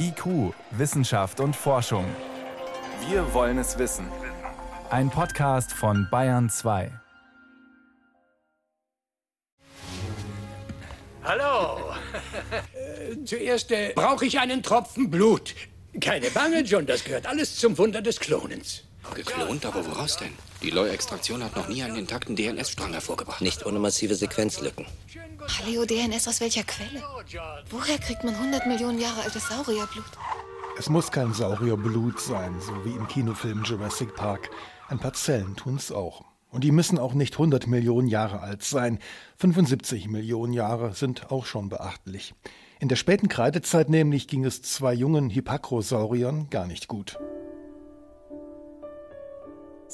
IQ, Wissenschaft und Forschung. Wir wollen es wissen. Ein Podcast von Bayern 2. Hallo. Äh, zuerst äh, brauche ich einen Tropfen Blut. Keine Bange, John, das gehört alles zum Wunder des Klonens. Geklont, aber woraus denn? Die Leu-Extraktion hat noch nie einen intakten DNS-Strang hervorgebracht. Nicht ohne massive Sequenzlücken. Paleo-DNS aus welcher Quelle? Woher kriegt man 100 Millionen Jahre altes Saurierblut? Es muss kein Saurierblut sein, so wie im Kinofilm Jurassic Park. Ein paar Zellen tun's auch. Und die müssen auch nicht 100 Millionen Jahre alt sein. 75 Millionen Jahre sind auch schon beachtlich. In der späten Kreidezeit nämlich ging es zwei jungen Hippacrosauriern gar nicht gut.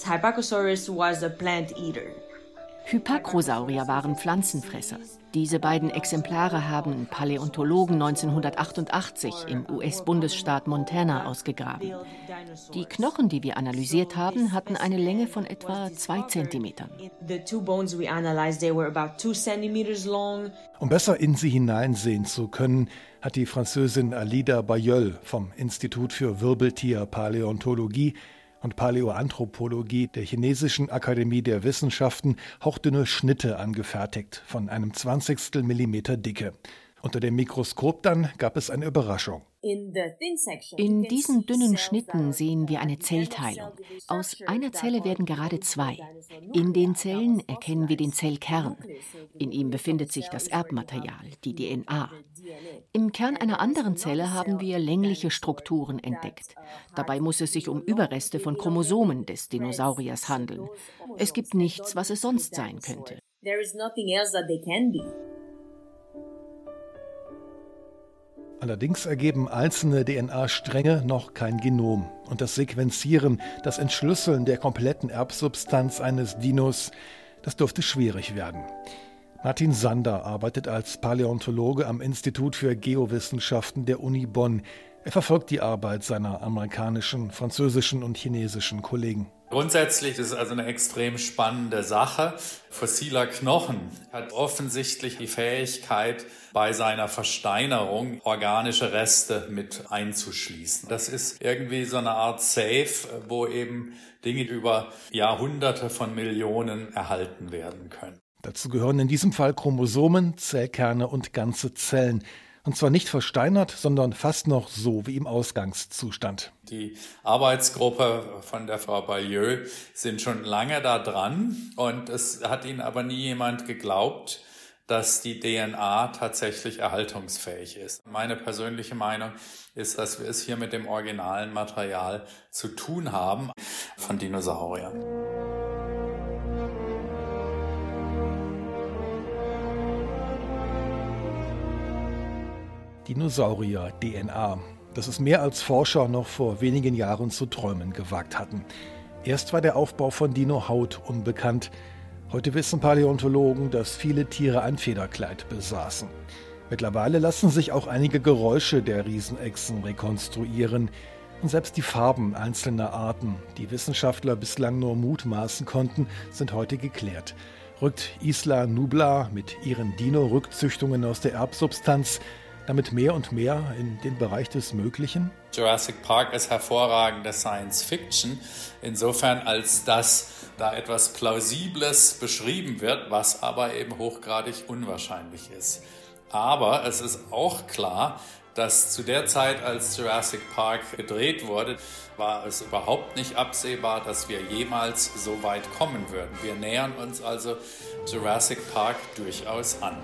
Hypacosaurus was a plant eater. Hypacrosaurier waren Pflanzenfresser. Diese beiden Exemplare haben Paläontologen 1988 im US-Bundesstaat Montana ausgegraben. Die Knochen, die wir analysiert haben, hatten eine Länge von etwa zwei Zentimetern. Um besser in sie hineinsehen zu können, hat die Französin Alida Bayeul vom Institut für Wirbeltierpaläontologie und Paläoanthropologie der Chinesischen Akademie der Wissenschaften hauchdünne Schnitte angefertigt von einem Zwanzigstel Millimeter Dicke. Unter dem Mikroskop dann gab es eine Überraschung. In diesen dünnen Schnitten sehen wir eine Zellteilung. Aus einer Zelle werden gerade zwei. In den Zellen erkennen wir den Zellkern. In ihm befindet sich das Erbmaterial, die DNA. Im Kern einer anderen Zelle haben wir längliche Strukturen entdeckt. Dabei muss es sich um Überreste von Chromosomen des Dinosauriers handeln. Es gibt nichts, was es sonst sein könnte. Allerdings ergeben einzelne DNA-Stränge noch kein Genom. Und das Sequenzieren, das Entschlüsseln der kompletten Erbsubstanz eines Dinos, das dürfte schwierig werden. Martin Sander arbeitet als Paläontologe am Institut für Geowissenschaften der Uni Bonn. Er verfolgt die Arbeit seiner amerikanischen, französischen und chinesischen Kollegen. Grundsätzlich ist es also eine extrem spannende Sache. Fossiler Knochen hat offensichtlich die Fähigkeit, bei seiner Versteinerung organische Reste mit einzuschließen. Das ist irgendwie so eine Art Safe, wo eben Dinge über Jahrhunderte von Millionen erhalten werden können. Dazu gehören in diesem Fall Chromosomen, Zellkerne und ganze Zellen. Und zwar nicht versteinert, sondern fast noch so wie im Ausgangszustand. Die Arbeitsgruppe von der Frau Bayeux sind schon lange da dran und es hat ihnen aber nie jemand geglaubt, dass die DNA tatsächlich erhaltungsfähig ist. Meine persönliche Meinung ist, dass wir es hier mit dem originalen Material zu tun haben von Dinosauriern. Dinosaurier DNA. Das ist mehr als Forscher noch vor wenigen Jahren zu träumen gewagt hatten. Erst war der Aufbau von Dino-Haut unbekannt. Heute wissen Paläontologen, dass viele Tiere ein Federkleid besaßen. Mittlerweile lassen sich auch einige Geräusche der Riesenechsen rekonstruieren. Und selbst die Farben einzelner Arten, die Wissenschaftler bislang nur mutmaßen konnten, sind heute geklärt. Rückt Isla Nubla mit ihren Dino-Rückzüchtungen aus der Erbsubstanz damit mehr und mehr in den Bereich des Möglichen? Jurassic Park ist hervorragende Science Fiction, insofern als dass da etwas Plausibles beschrieben wird, was aber eben hochgradig unwahrscheinlich ist. Aber es ist auch klar, dass zu der Zeit, als Jurassic Park gedreht wurde, war es überhaupt nicht absehbar, dass wir jemals so weit kommen würden. Wir nähern uns also Jurassic Park durchaus an.